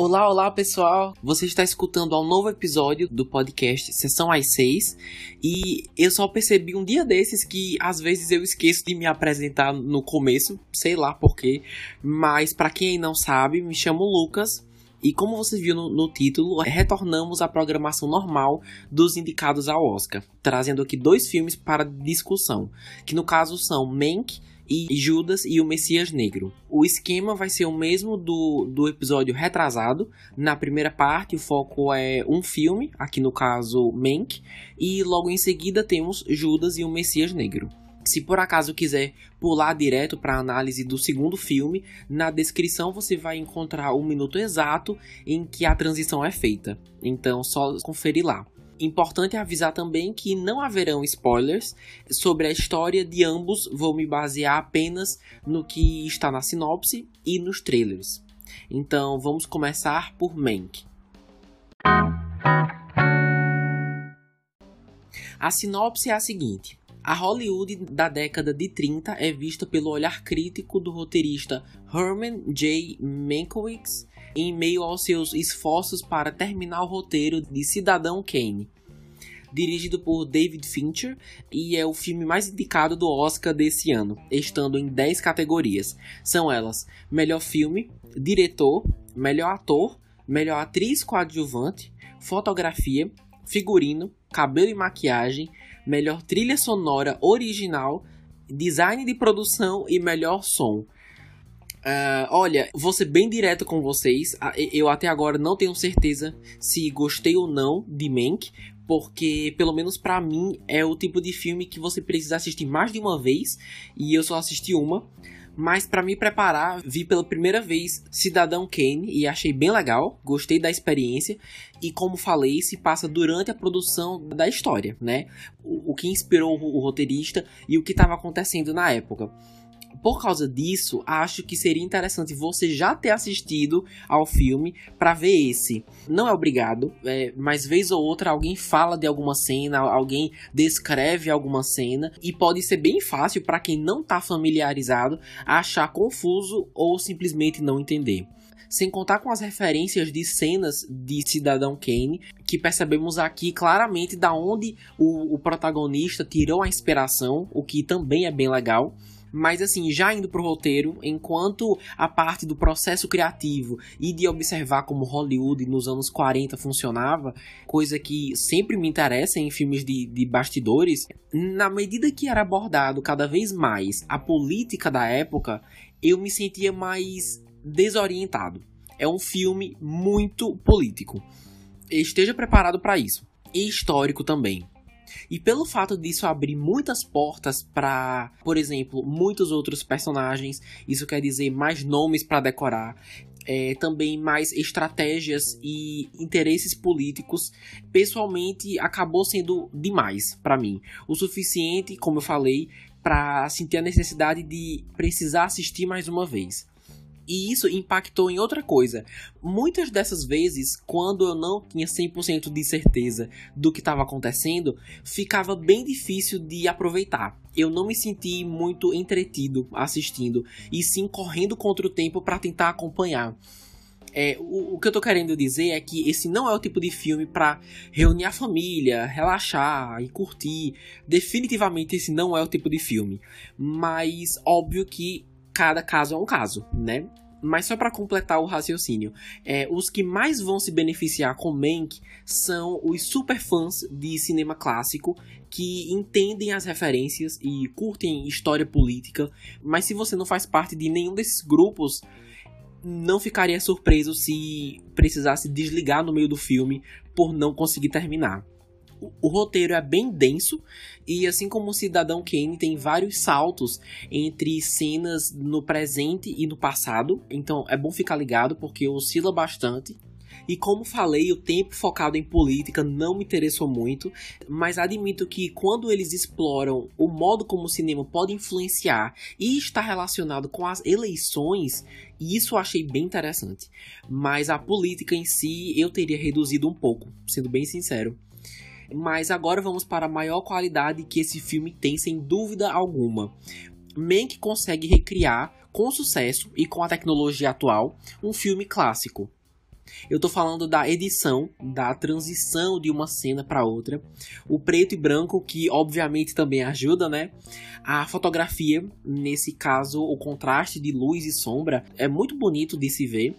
Olá, olá pessoal! Você está escutando ao novo episódio do podcast Sessão às 6 e eu só percebi um dia desses que às vezes eu esqueço de me apresentar no começo, sei lá porquê, mas para quem não sabe, me chamo Lucas. E como você viu no, no, título, retornamos à programação normal dos indicados ao Oscar, trazendo aqui dois filmes para discussão, que no caso são Mank e Judas e o Messias Negro. O esquema vai ser o mesmo do, do episódio retrasado. Na primeira parte, o foco é um filme, aqui no caso Mank, e logo em seguida temos Judas e o Messias Negro. Se por acaso quiser pular direto para a análise do segundo filme, na descrição você vai encontrar o minuto exato em que a transição é feita. Então, só conferir lá. Importante avisar também que não haverão spoilers sobre a história de ambos, vou me basear apenas no que está na sinopse e nos trailers. Então vamos começar por Mank. A sinopse é a seguinte: a Hollywood da década de 30 é vista pelo olhar crítico do roteirista Herman J. Mankiewicz em meio aos seus esforços para terminar o roteiro de Cidadão Kane, dirigido por David Fincher e é o filme mais indicado do Oscar desse ano, estando em 10 categorias. São elas: melhor filme, diretor, melhor ator, melhor atriz coadjuvante, fotografia, figurino, cabelo e maquiagem, melhor trilha sonora original, design de produção e melhor som. Uh, olha, vou ser bem direto com vocês. Eu até agora não tenho certeza se gostei ou não de Mank, porque pelo menos para mim é o tipo de filme que você precisa assistir mais de uma vez e eu só assisti uma. Mas para me preparar, vi pela primeira vez Cidadão Kane e achei bem legal, gostei da experiência e como falei, se passa durante a produção da história, né? O, o que inspirou o roteirista e o que estava acontecendo na época por causa disso, acho que seria interessante você já ter assistido ao filme para ver esse. Não é obrigado, é, mas vez ou outra alguém fala de alguma cena, alguém descreve alguma cena e pode ser bem fácil para quem não está familiarizado achar confuso ou simplesmente não entender sem contar com as referências de cenas de Cidadão Kane, que percebemos aqui claramente da onde o, o protagonista tirou a inspiração, o que também é bem legal. Mas assim, já indo pro roteiro, enquanto a parte do processo criativo e de observar como Hollywood nos anos 40 funcionava, coisa que sempre me interessa em filmes de, de bastidores, na medida que era abordado cada vez mais a política da época, eu me sentia mais desorientado. É um filme muito político. Esteja preparado para isso. E histórico também. E pelo fato disso abrir muitas portas para, por exemplo, muitos outros personagens, isso quer dizer mais nomes para decorar, é, também mais estratégias e interesses políticos, pessoalmente acabou sendo demais para mim. O suficiente, como eu falei, para sentir a necessidade de precisar assistir mais uma vez. E isso impactou em outra coisa. Muitas dessas vezes, quando eu não tinha 100% de certeza do que estava acontecendo, ficava bem difícil de aproveitar. Eu não me senti muito entretido assistindo, e sim correndo contra o tempo para tentar acompanhar. É, o, o, que eu tô querendo dizer é que esse não é o tipo de filme para reunir a família, relaxar e curtir. Definitivamente esse não é o tipo de filme. Mas óbvio que cada caso é um caso, né? Mas só para completar o raciocínio, é, os que mais vão se beneficiar com Mank são os super fãs de cinema clássico que entendem as referências e curtem história política. Mas se você não faz parte de nenhum desses grupos, não ficaria surpreso se precisasse desligar no meio do filme por não conseguir terminar o, roteiro é bem denso e assim como o Cidadão Kane tem vários saltos entre cenas no presente e no passado, então é bom ficar ligado porque oscila bastante. E como falei, o tempo focado em política não me interessou muito, mas admito que quando eles exploram o modo como o cinema pode influenciar e está relacionado com as eleições, isso eu achei bem interessante. Mas a política em si eu teria reduzido um pouco, sendo bem sincero. Mas agora vamos para a maior qualidade que esse filme tem, sem dúvida alguma. Mank consegue recriar com sucesso e com a tecnologia atual, um filme clássico. Eu tô falando da edição, da transição de uma cena para outra, o preto e branco que obviamente também ajuda, né? A fotografia, nesse caso, o contraste de luz e sombra é muito bonito de se ver.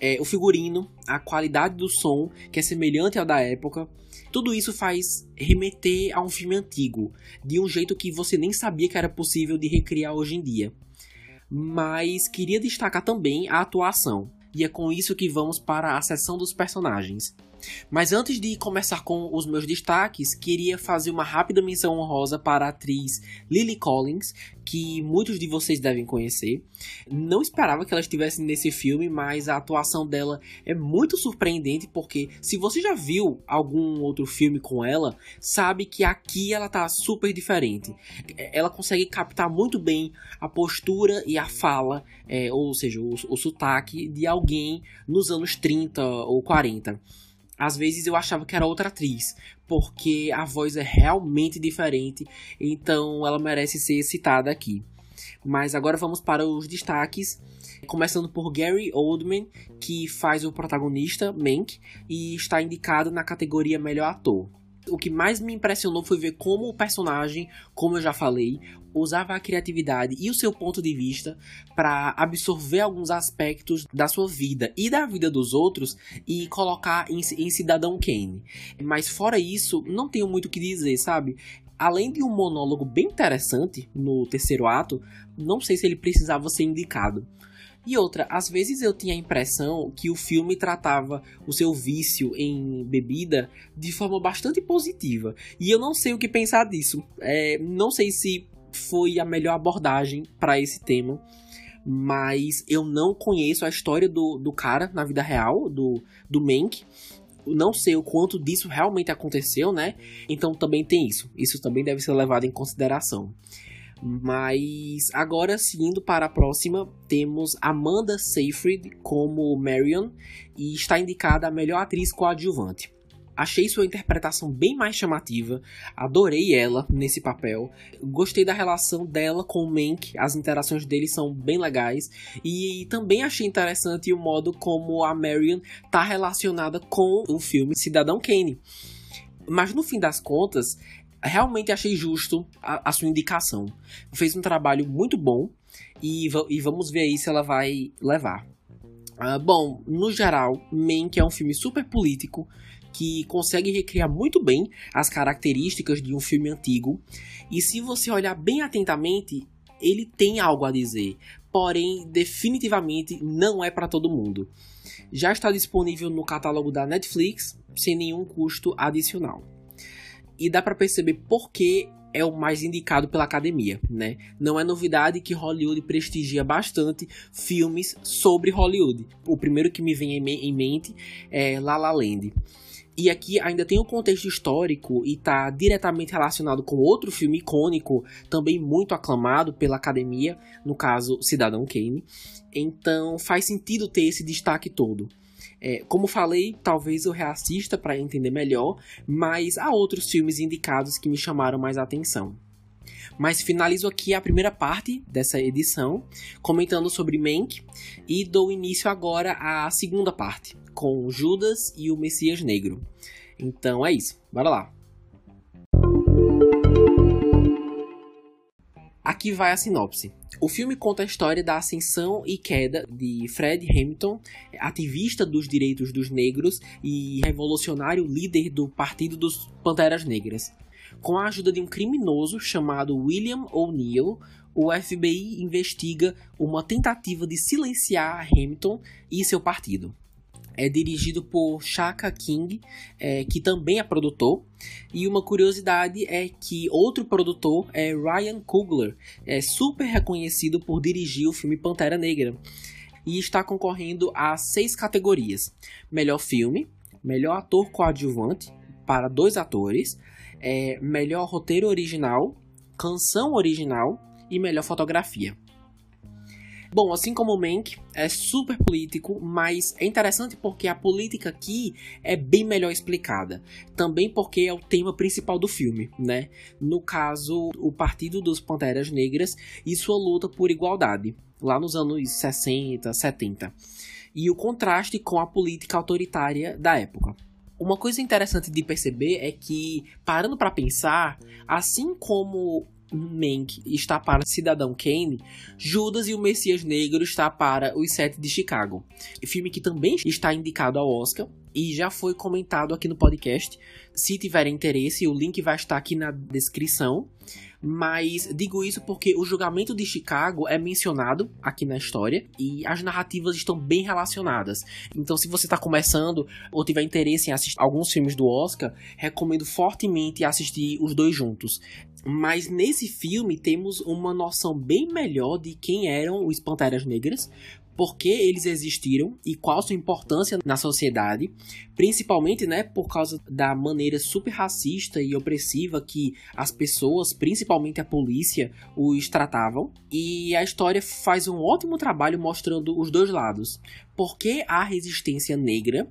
É, o figurino, a qualidade do som, que é semelhante ao da época, tudo isso faz remeter a um filme antigo, de um jeito que você nem sabia que era possível de recriar hoje em dia. Mas queria destacar também a atuação e é com isso que vamos para a seção dos personagens. Mas antes de começar com os meus destaques, queria fazer uma rápida menção honrosa para a atriz Lily Collins, que muitos de vocês devem conhecer. Não esperava que ela estivesse nesse filme, mas a atuação dela é muito surpreendente porque se você já viu algum outro filme com ela, sabe que aqui ela tá super diferente. Ela consegue captar muito bem a postura e a fala, é, ou seja, o, o sotaque de alguém nos anos 30 ou 40 às vezes eu achava que era outra atriz, porque a voz é realmente diferente, então ela merece ser citada aqui. Mas agora vamos para os destaques, começando por Gary Oldman, que faz o protagonista, Mank, e está indicado na categoria Melhor Ator. O que mais me impressionou foi ver como o personagem, como eu já falei, usava a criatividade e o seu ponto de vista para absorver alguns aspectos da sua vida e da vida dos outros e colocar em, em Cidadão Kane. Mas fora isso, não tenho muito o que dizer, sabe? Além de um monólogo bem interessante no terceiro ato, não sei se ele precisava ser indicado. E outra, às vezes eu tinha a impressão que o filme tratava o seu vício em bebida de forma bastante positiva. E eu não sei o que pensar disso. É, não sei se foi a melhor abordagem para esse tema. Mas eu não conheço a história do, do cara na vida real, do, do Mank. Não sei o quanto disso realmente aconteceu, né? Então também tem isso. Isso também deve ser levado em consideração. Mas agora, seguindo para a próxima, temos Amanda Seyfried como Marion e está indicada a melhor atriz coadjuvante. Achei sua interpretação bem mais chamativa, adorei ela nesse papel, gostei da relação dela com o Mank, as interações deles são bem legais, e também achei interessante o modo como a Marion está relacionada com o filme Cidadão Kane. Mas no fim das contas, realmente achei justo a, a sua indicação. Fez um trabalho muito bom e, e vamos ver aí se ela vai levar. Uh, bom, no geral, Mank é um filme super político, que consegue recriar muito bem as características de um filme antigo. E se você olhar bem atentamente, ele tem algo a dizer, porém definitivamente não é para todo mundo. Já está disponível no catálogo da Netflix sem nenhum custo adicional. E dá para perceber por que é o mais indicado pela academia, né? Não é novidade que Hollywood prestigia bastante filmes sobre Hollywood. O primeiro que me vem em mente é La La Land. E aqui ainda tem um contexto histórico e está diretamente relacionado com outro filme icônico, também muito aclamado pela academia, no caso Cidadão Kane. Então faz sentido ter esse destaque todo. É, como falei, talvez eu reassista para entender melhor, mas há outros filmes indicados que me chamaram mais atenção. Mas finalizo aqui a primeira parte dessa edição, comentando sobre Mank, e dou início agora à segunda parte, com Judas e o Messias Negro. Então é isso, bora lá. Aqui vai a sinopse. O filme conta a história da ascensão e queda de Fred Hamilton, ativista dos direitos dos negros e revolucionário líder do Partido dos Panteras Negras. Com a ajuda de um criminoso chamado William O'Neill, o FBI investiga uma tentativa de silenciar Hamilton e seu partido. É dirigido por Shaka King, é, que também é produtor. E uma curiosidade é que outro produtor é Ryan Coogler, é super reconhecido por dirigir o filme Pantera Negra. E está concorrendo a seis categorias: melhor filme, melhor ator coadjuvante para dois atores, é, melhor roteiro original, canção original e melhor fotografia. Bom, assim como o Mank, é super político, mas é interessante porque a política aqui é bem melhor explicada. Também porque é o tema principal do filme, né? No caso, o Partido dos Panteras Negras e sua luta por igualdade, lá nos anos 60, 70. E o contraste com a política autoritária da época. Uma coisa interessante de perceber é que, parando para pensar, assim como Mank está para Cidadão Kane, Judas e o Messias Negro está para Os Sete de Chicago. Filme que também está indicado ao Oscar e já foi comentado aqui no podcast. Se tiver interesse, o link vai estar aqui na descrição. Mas digo isso porque o julgamento de Chicago é mencionado aqui na história e as narrativas estão bem relacionadas. Então, se você está começando ou tiver interesse em assistir alguns filmes do Oscar, recomendo fortemente assistir os dois juntos. Mas nesse filme temos uma noção bem melhor de quem eram os Panteras Negras, por que eles existiram e qual sua importância na sociedade, principalmente, né, por causa da maneira super racista e opressiva que as pessoas, principalmente a polícia, os tratavam. E a história faz um ótimo trabalho mostrando os dois lados. Por que a resistência negra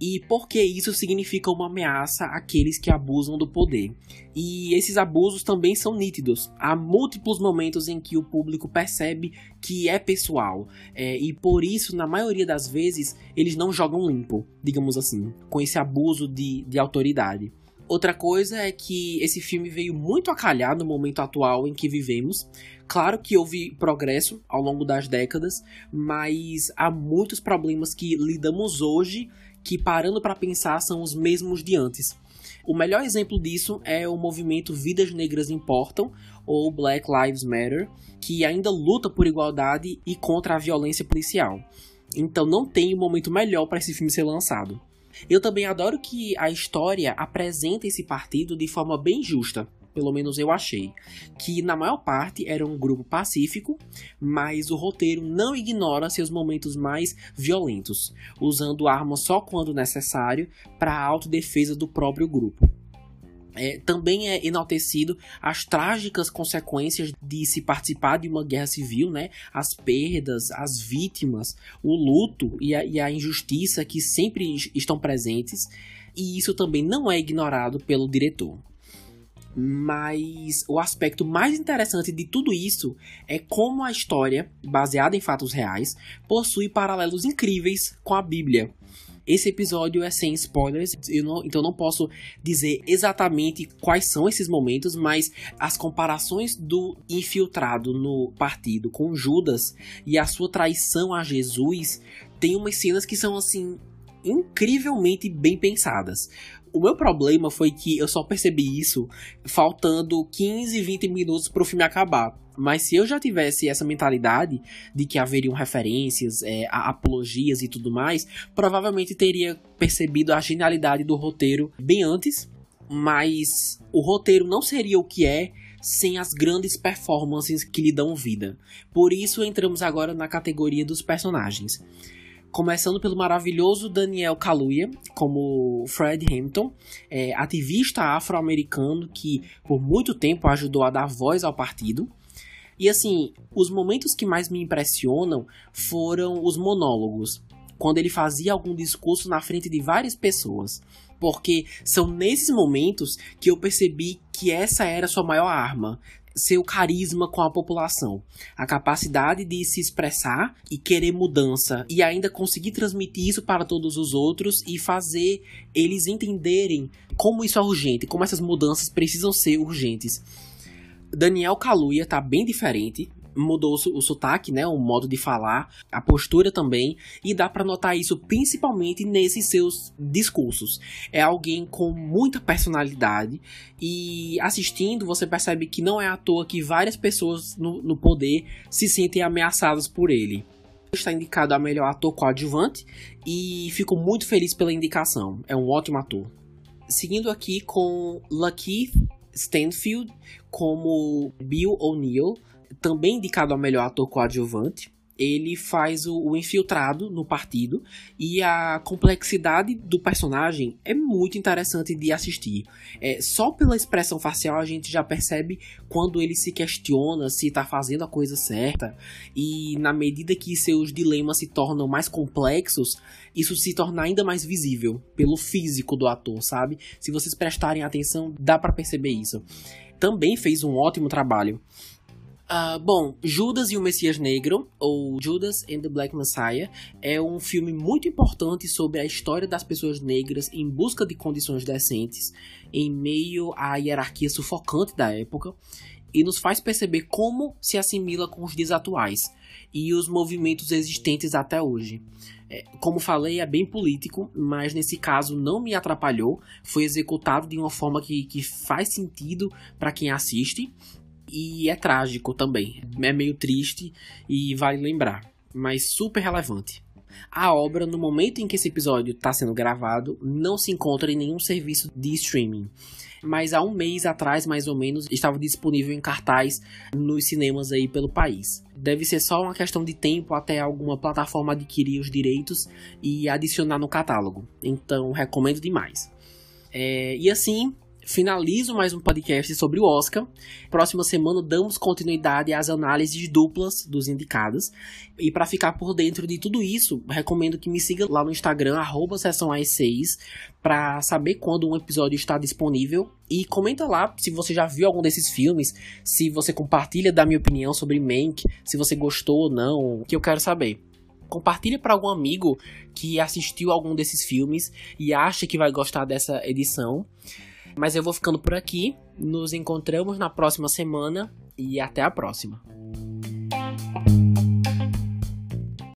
e porque isso significa uma ameaça àqueles que abusam do poder. E esses abusos também são nítidos. Há múltiplos momentos em que o público percebe que é pessoal, é, e por isso, na maioria das vezes, eles não jogam limpo, digamos assim, com esse abuso de, de autoridade. Outra coisa é que esse filme veio muito a calhar no momento atual em que vivemos. Claro que houve progresso ao longo das décadas, mas há muitos problemas que lidamos hoje que, parando para pensar, são os mesmos de antes. O melhor exemplo disso é o movimento Vidas Negras Importam, ou Black Lives Matter, que ainda luta por igualdade e contra a violência policial. Então não tem um momento melhor para esse filme ser lançado. Eu também adoro que a história apresenta esse partido de forma bem justa pelo menos eu achei, que na maior parte era um grupo pacífico, mas o roteiro não ignora seus momentos mais violentos, usando armas só quando necessário para a autodefesa do próprio grupo. É, também é enaltecido as trágicas consequências de se participar de uma guerra civil, né? As perdas, as vítimas, o luto e a, e a injustiça que sempre estão presentes. E isso também não é ignorado pelo diretor. Mas o aspecto mais interessante de tudo isso é como a história, baseada em fatos reais, possui paralelos incríveis com a Bíblia. Esse episódio é sem spoilers, eu não, então não posso dizer exatamente quais são esses momentos, mas as comparações do infiltrado no partido com Judas e a sua traição a Jesus tem umas cenas que são assim incrivelmente bem pensadas. O meu problema foi que eu só percebi isso faltando 15, 20 minutos para o filme acabar. Mas se eu já tivesse essa mentalidade de que haveriam referências, é, apologias e tudo mais, provavelmente teria percebido a genialidade do roteiro bem antes. Mas o roteiro não seria o que é sem as grandes performances que lhe dão vida. Por isso entramos agora na categoria dos personagens. Começando pelo maravilhoso Daniel Kaluuya, como Fred Hampton, é, ativista afro-americano que por muito tempo ajudou a dar voz ao partido. E assim, os momentos que mais me impressionam foram os monólogos, quando ele fazia algum discurso na frente de várias pessoas. Porque são nesses momentos que eu percebi que essa era sua maior arma seu carisma com a população, a capacidade de se expressar e querer mudança. E ainda conseguir transmitir isso para todos os outros e fazer eles entenderem como isso é urgente, como essas mudanças precisam ser urgentes. Daniel Kaluuya tá bem diferente mudou o sotaque, né, o modo de falar, a postura também, e dá para notar isso principalmente nesses seus discursos. É alguém com muita personalidade e assistindo você percebe que não é à toa que várias pessoas no, no poder se sentem ameaçadas por ele. Está indicado a melhor ator coadjuvante e fico muito feliz pela indicação. É um ótimo ator. Seguindo aqui com Lakeith Stanfield como Bill O'Neill, também indicado ao melhor ator coadjuvante. ele faz o, o, infiltrado no partido e a complexidade do personagem é muito interessante de assistir. É, só pela expressão facial a gente já percebe quando ele se questiona se está fazendo a coisa certa e na medida que seus dilemas se tornam mais complexos, isso se torna ainda mais visível pelo físico do ator, sabe? Se vocês prestarem atenção, dá para perceber isso. Também fez um ótimo trabalho Uh, bom, Judas e o Messias Negro, ou Judas and the Black Messiah, é um filme muito importante sobre a história das pessoas negras em busca de condições decentes, em meio à hierarquia sufocante da época, e nos faz perceber como se assimila com os dias atuais e os movimentos existentes até hoje. É, como falei, é bem político, mas nesse caso não me atrapalhou, foi executado de uma forma que, que faz sentido para quem assiste e é trágico também. É meio triste e vale lembrar, mas super relevante. A obra, no momento em que esse episódio está sendo gravado, não se encontra em nenhum serviço de streaming. Mas há um mês atrás, mais ou menos, estava disponível em cartaz nos cinemas aí pelo país. Deve ser só uma questão de tempo até alguma plataforma adquirir os direitos e adicionar no catálogo. Então, recomendo demais. É, e assim, finalizo mais um podcast sobre o Oscar. Próxima semana damos continuidade às análises duplas dos indicados. E para ficar por dentro de tudo isso, recomendo que me siga lá no Instagram, arroba 6 para saber quando um episódio está disponível. E comenta lá se você já viu algum desses filmes, se você compartilha da minha opinião sobre Mank, se você gostou ou não, que eu quero saber compartilha para algum amigo que assistiu algum desses filmes e acha que vai gostar dessa edição. Mas eu vou ficando por aqui. Nos encontramos na próxima semana e até a próxima.